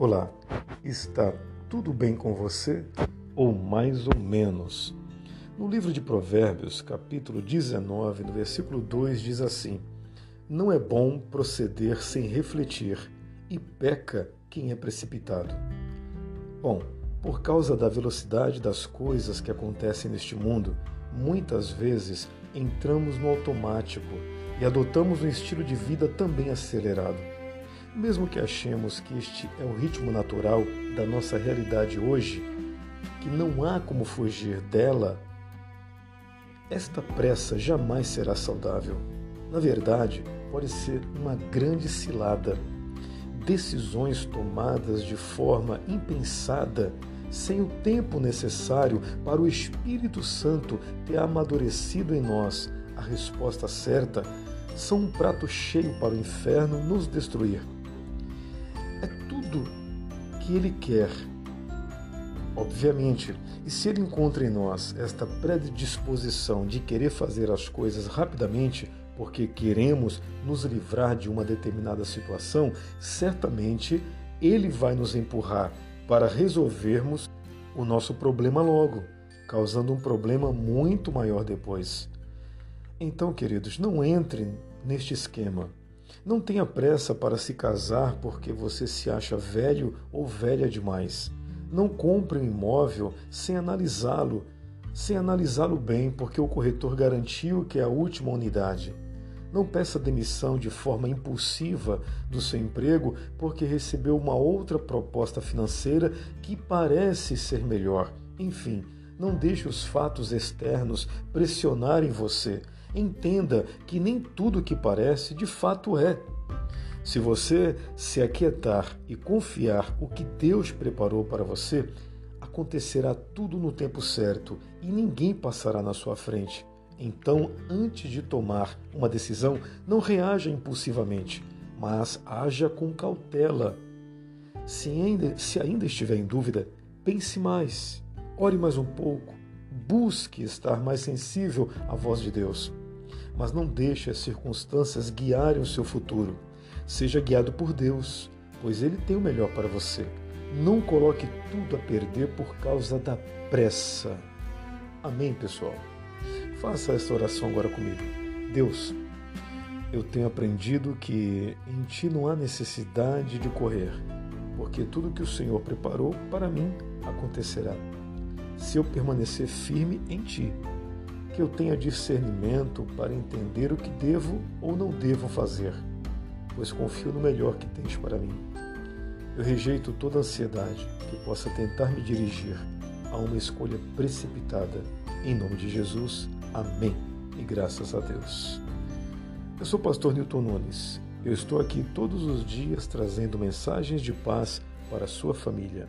Olá, está tudo bem com você? Ou mais ou menos? No livro de Provérbios, capítulo 19, no versículo 2, diz assim: Não é bom proceder sem refletir, e peca quem é precipitado. Bom, por causa da velocidade das coisas que acontecem neste mundo, muitas vezes entramos no automático e adotamos um estilo de vida também acelerado. Mesmo que achemos que este é o ritmo natural da nossa realidade hoje, que não há como fugir dela, esta pressa jamais será saudável. Na verdade, pode ser uma grande cilada. Decisões tomadas de forma impensada, sem o tempo necessário para o Espírito Santo ter amadurecido em nós a resposta certa, são um prato cheio para o inferno nos destruir tudo que Ele quer. Obviamente, e se Ele encontra em nós esta predisposição de querer fazer as coisas rapidamente, porque queremos nos livrar de uma determinada situação, certamente Ele vai nos empurrar para resolvermos o nosso problema logo, causando um problema muito maior depois. Então, queridos, não entrem neste esquema. Não tenha pressa para se casar porque você se acha velho ou velha demais. Não compre um imóvel sem analisá-lo, sem analisá-lo bem, porque o corretor garantiu que é a última unidade. Não peça demissão de forma impulsiva do seu emprego porque recebeu uma outra proposta financeira que parece ser melhor. Enfim, não deixe os fatos externos pressionarem você entenda que nem tudo que parece de fato é. Se você se aquietar e confiar o que Deus preparou para você, acontecerá tudo no tempo certo e ninguém passará na sua frente. Então, antes de tomar uma decisão, não reaja impulsivamente, mas haja com cautela. Se ainda, se ainda estiver em dúvida, pense mais, ore mais um pouco, busque estar mais sensível à voz de Deus mas não deixe as circunstâncias guiarem o seu futuro. Seja guiado por Deus, pois Ele tem o melhor para você. Não coloque tudo a perder por causa da pressa. Amém, pessoal? Faça essa oração agora comigo. Deus, eu tenho aprendido que em Ti não há necessidade de correr, porque tudo que o Senhor preparou para mim acontecerá. Se eu permanecer firme em Ti, que eu tenha discernimento para entender o que devo ou não devo fazer, pois confio no melhor que tens para mim. Eu rejeito toda ansiedade que possa tentar me dirigir a uma escolha precipitada. Em nome de Jesus, amém. E graças a Deus. Eu sou o pastor Newton Nunes. Eu estou aqui todos os dias trazendo mensagens de paz para a sua família.